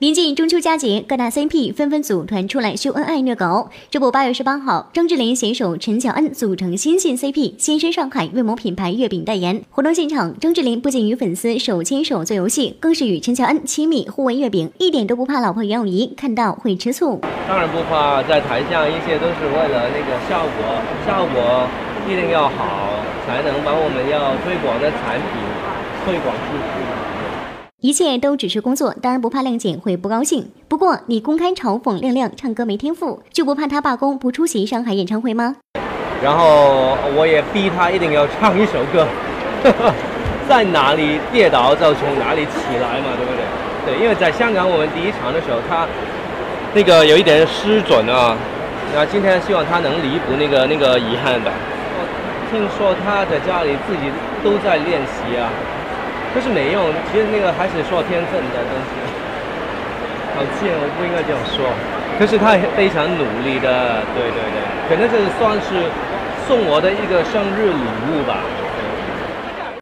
临近中秋佳节，各大 CP 纷纷组团出来秀恩爱虐狗。这不，八月十八号，张智霖携手陈乔恩组成新晋 CP，现身上海为某品牌月饼代言。活动现场，张智霖不仅与粉丝手牵手做游戏，更是与陈乔恩亲密互喂月饼，一点都不怕老婆袁咏仪看到会吃醋。当然不怕，在台下一切都是为了那个效果，效果一定要好，才能把我们要推广的产品推广出去。一切都只是工作，当然不怕亮姐会不高兴。不过你公开嘲讽亮亮唱歌没天赋，就不怕他罢工不出席上海演唱会吗？然后我也逼他一定要唱一首歌，在哪里跌倒就从哪里起来嘛，对不对？对，因为在香港我们第一场的时候，他那个有一点失准啊。那今天希望他能弥补那个那个遗憾吧。我听说他在家里自己都在练习啊。可是没用，其实那个还是说天分的东西。好贱，我不应该这样说。可是他非常努力的，对对对，可能这是算是送我的一个生日礼物吧。